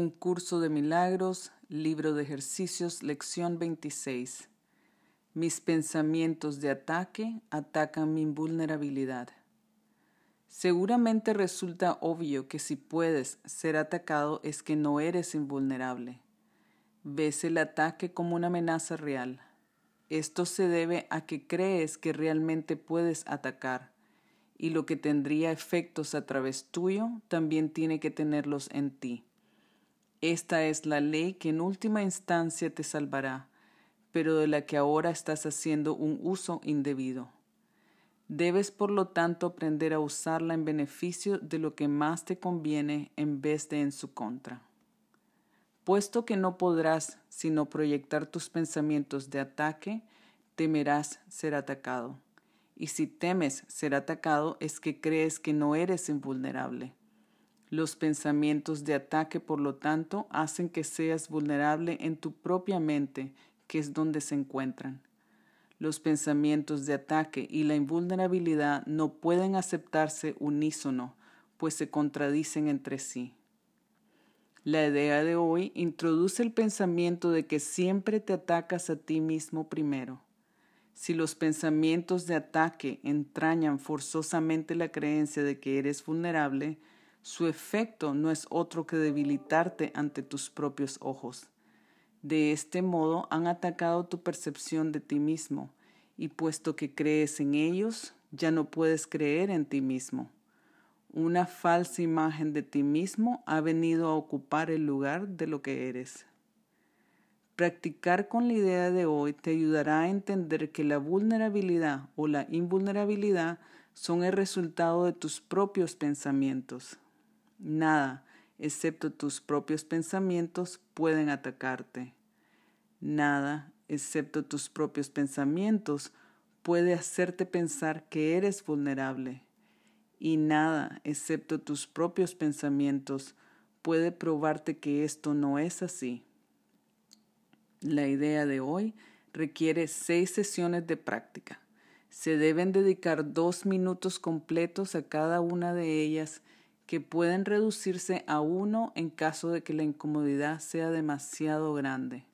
Un curso de milagros, libro de ejercicios, lección 26. Mis pensamientos de ataque atacan mi vulnerabilidad. Seguramente resulta obvio que si puedes ser atacado es que no eres invulnerable. Ves el ataque como una amenaza real. Esto se debe a que crees que realmente puedes atacar y lo que tendría efectos a través tuyo también tiene que tenerlos en ti. Esta es la ley que en última instancia te salvará, pero de la que ahora estás haciendo un uso indebido. Debes, por lo tanto, aprender a usarla en beneficio de lo que más te conviene en vez de en su contra. Puesto que no podrás sino proyectar tus pensamientos de ataque, temerás ser atacado. Y si temes ser atacado es que crees que no eres invulnerable. Los pensamientos de ataque, por lo tanto, hacen que seas vulnerable en tu propia mente, que es donde se encuentran. Los pensamientos de ataque y la invulnerabilidad no pueden aceptarse unísono, pues se contradicen entre sí. La idea de hoy introduce el pensamiento de que siempre te atacas a ti mismo primero. Si los pensamientos de ataque entrañan forzosamente la creencia de que eres vulnerable, su efecto no es otro que debilitarte ante tus propios ojos. De este modo han atacado tu percepción de ti mismo, y puesto que crees en ellos, ya no puedes creer en ti mismo. Una falsa imagen de ti mismo ha venido a ocupar el lugar de lo que eres. Practicar con la idea de hoy te ayudará a entender que la vulnerabilidad o la invulnerabilidad son el resultado de tus propios pensamientos. Nada, excepto tus propios pensamientos, pueden atacarte. Nada, excepto tus propios pensamientos, puede hacerte pensar que eres vulnerable y nada, excepto tus propios pensamientos, puede probarte que esto no es así. La idea de hoy requiere seis sesiones de práctica. Se deben dedicar dos minutos completos a cada una de ellas que pueden reducirse a uno en caso de que la incomodidad sea demasiado grande.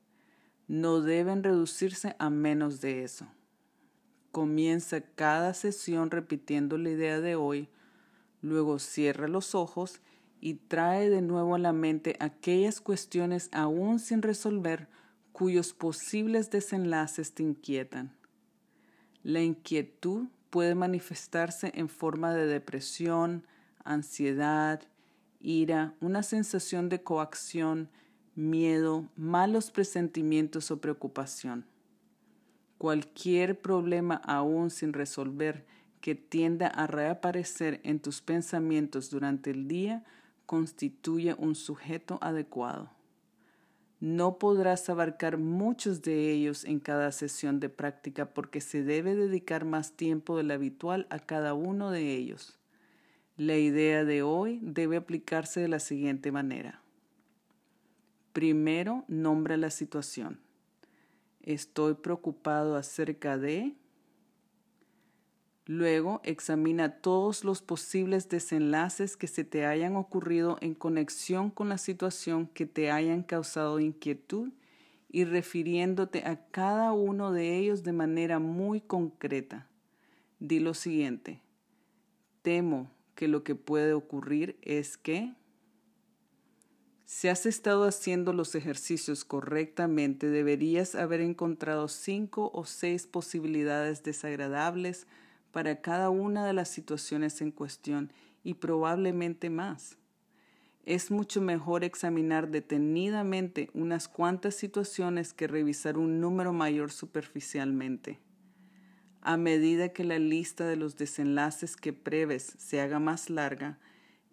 No deben reducirse a menos de eso. Comienza cada sesión repitiendo la idea de hoy Luego cierra los ojos y trae de nuevo a la mente aquellas cuestiones aún sin resolver cuyos posibles desenlaces te inquietan. La inquietud puede manifestarse en forma de depresión, ansiedad, ira, una sensación de coacción, miedo, malos presentimientos o preocupación. Cualquier problema aún sin resolver que tienda a reaparecer en tus pensamientos durante el día constituye un sujeto adecuado. No podrás abarcar muchos de ellos en cada sesión de práctica porque se debe dedicar más tiempo del habitual a cada uno de ellos. La idea de hoy debe aplicarse de la siguiente manera. Primero, nombra la situación. Estoy preocupado acerca de Luego examina todos los posibles desenlaces que se te hayan ocurrido en conexión con la situación que te hayan causado inquietud y refiriéndote a cada uno de ellos de manera muy concreta. Di lo siguiente, temo que lo que puede ocurrir es que si has estado haciendo los ejercicios correctamente, deberías haber encontrado cinco o seis posibilidades desagradables para cada una de las situaciones en cuestión y probablemente más. Es mucho mejor examinar detenidamente unas cuantas situaciones que revisar un número mayor superficialmente. A medida que la lista de los desenlaces que preves se haga más larga,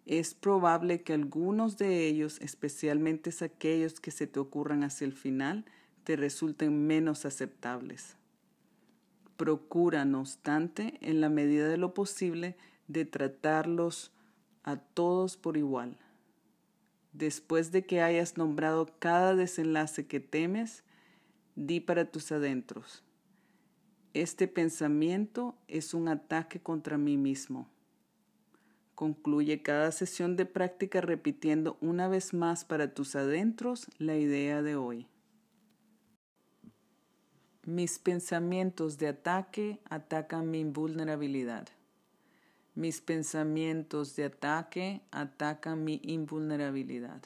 es probable que algunos de ellos, especialmente aquellos que se te ocurran hacia el final, te resulten menos aceptables. Procura, no obstante, en la medida de lo posible, de tratarlos a todos por igual. Después de que hayas nombrado cada desenlace que temes, di para tus adentros. Este pensamiento es un ataque contra mí mismo. Concluye cada sesión de práctica repitiendo una vez más para tus adentros la idea de hoy. Mis pensamientos de ataque atacan mi invulnerabilidad. Mis pensamientos de ataque atacan mi invulnerabilidad.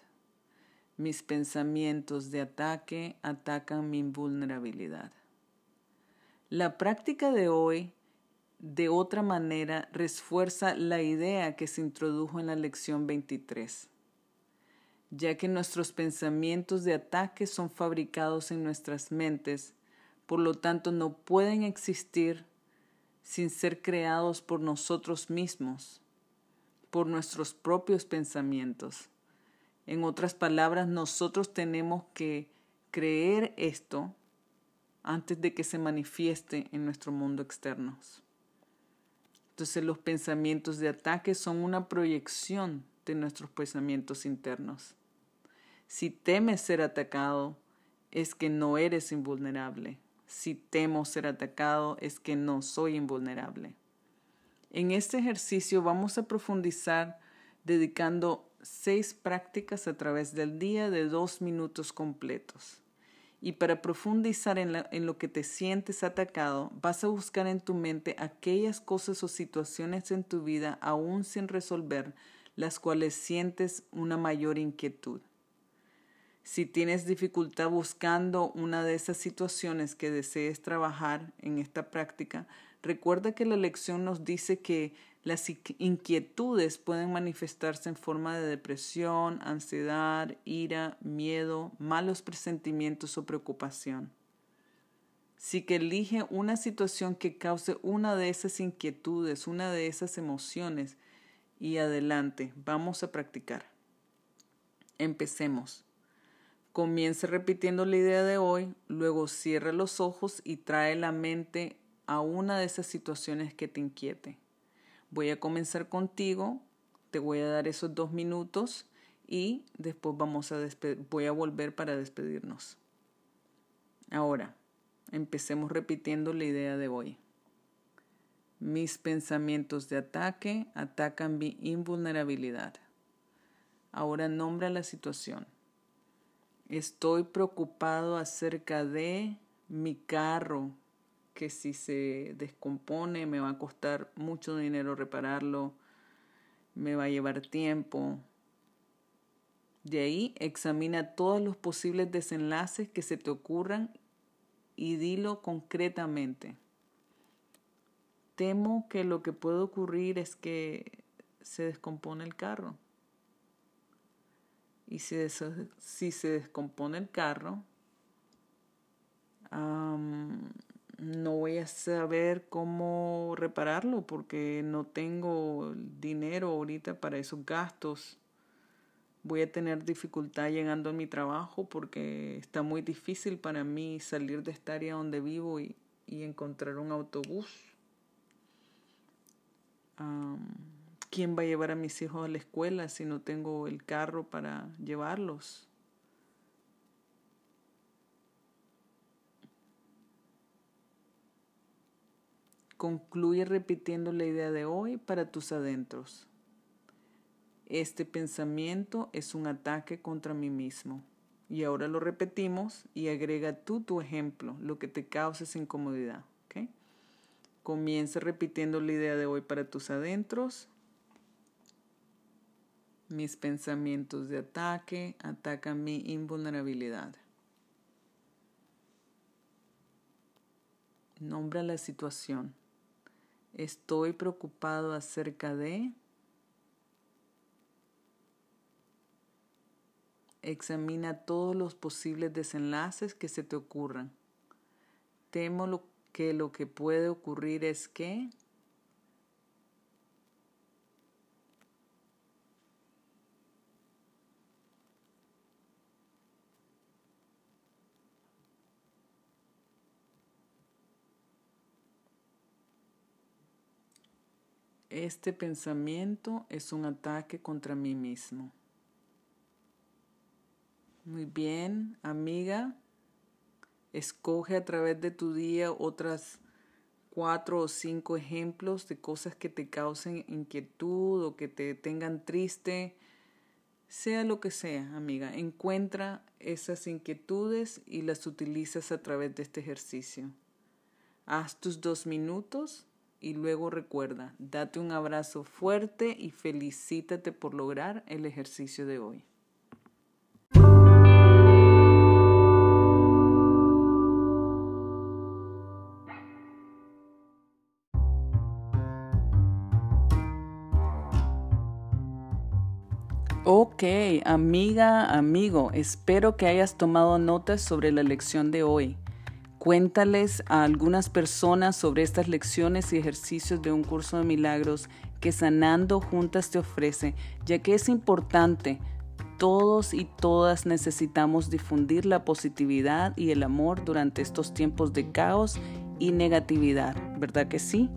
Mis pensamientos de ataque atacan mi invulnerabilidad. La práctica de hoy, de otra manera, refuerza la idea que se introdujo en la lección 23, ya que nuestros pensamientos de ataque son fabricados en nuestras mentes por lo tanto no pueden existir sin ser creados por nosotros mismos, por nuestros propios pensamientos. En otras palabras, nosotros tenemos que creer esto antes de que se manifieste en nuestro mundo externo. Entonces los pensamientos de ataque son una proyección de nuestros pensamientos internos. Si temes ser atacado, es que no eres invulnerable. Si temo ser atacado, es que no soy invulnerable. En este ejercicio vamos a profundizar dedicando seis prácticas a través del día de dos minutos completos. Y para profundizar en, lo que te sientes atacado, vas a buscar en tu mente aquellas cosas o situaciones en tu vida aún sin resolver, las cuales sientes una mayor inquietud. Si tienes dificultad buscando una de esas situaciones que desees trabajar en esta práctica, recuerda que la lección nos dice que las inquietudes pueden manifestarse en forma de depresión, ansiedad, ira, miedo, malos presentimientos o preocupación. Si que elige una situación que cause una de esas inquietudes, una de esas emociones, y adelante, vamos a practicar. Empecemos. Comience repitiendo la idea de hoy, luego cierra los ojos y trae la mente a una de esas situaciones que te inquiete. Voy a comenzar contigo, te voy a dar esos dos minutos y después vamos a voy a volver para despedirnos. Ahora, empecemos repitiendo la idea de hoy. Mis pensamientos de ataque atacan mi invulnerabilidad. Ahora nombra la situación. Estoy preocupado acerca de mi carro que si se descompone me va a costar mucho dinero repararlo, me va a llevar tiempo. De ahí examina todos los posibles desenlaces que se te ocurran y dilo concretamente. Temo que lo que puede ocurrir es que se descompone el carro. Y si, si se descompone el carro, no voy a saber cómo repararlo porque no tengo dinero ahorita para esos gastos. Voy a tener dificultad llegando a mi trabajo porque está muy difícil para mí salir de esta área donde vivo y, encontrar un autobús. ¿Quién va a llevar a mis hijos a la escuela si no tengo el carro para llevarlos? Concluye repitiendo la idea de hoy para tus adentros. Este pensamiento es un ataque contra mí mismo. Y ahora lo repetimos y agrega tú tu ejemplo, lo que te causa esa incomodidad. Comienza repitiendo la idea de hoy para tus adentros. Mis pensamientos de ataque atacan mi invulnerabilidad. Nombra la situación. Estoy preocupado acerca de... Examina todos los posibles desenlaces que se te ocurran. Temo lo que lo que puede ocurrir es que Este pensamiento es un ataque contra mí mismo. Muy bien, amiga. Escoge a través de tu día otras cuatro o cinco ejemplos de cosas que te causen inquietud o que te tengan triste. Sea lo que sea, amiga, encuentra esas inquietudes y las utilizas a través de este ejercicio. Haz tus dos minutos y luego recuerda, date un abrazo fuerte y felicítate por lograr el ejercicio de hoy. Ok, amiga, amigo, espero que hayas tomado notas sobre la lección de hoy. Cuéntales a algunas personas sobre estas lecciones y ejercicios de un curso de milagros que Sanando Juntas te ofrece, ya que es importante. Todos y todas necesitamos difundir la positividad y el amor durante estos tiempos de caos y negatividad, ¿verdad que sí?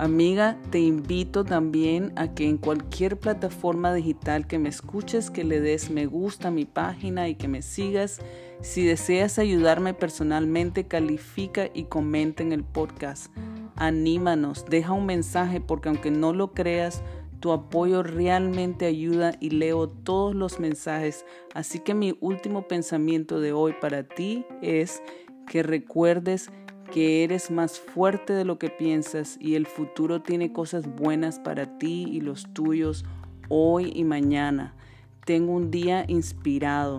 Amiga, te invito también a que en cualquier plataforma digital que me escuches, que le des me gusta a mi página y que me sigas. Si deseas ayudarme personalmente, califica y comenta en el podcast. Anímanos, deja un mensaje porque aunque no lo creas, tu apoyo realmente ayuda y leo todos los mensajes. Así que mi último pensamiento de hoy para ti es que recuerdes que eres más fuerte de lo que piensas y el futuro tiene cosas buenas para ti y los tuyos hoy y mañana. Tengo un día inspirado.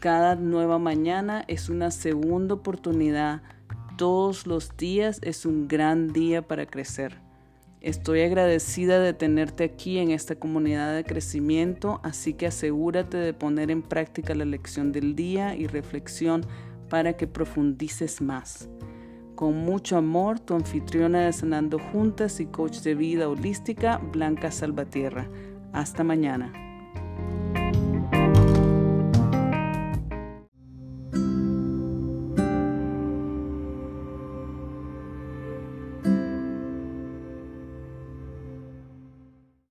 Cada nueva mañana es una segunda oportunidad. Todos los días es un gran día para crecer. Estoy agradecida de tenerte aquí en esta comunidad de crecimiento, así que asegúrate de poner en práctica la lección del día y reflexión para que profundices más. Con mucho amor, tu anfitriona de Sanando Juntas y coach de vida holística, Blanca Salvatierra. Hasta mañana.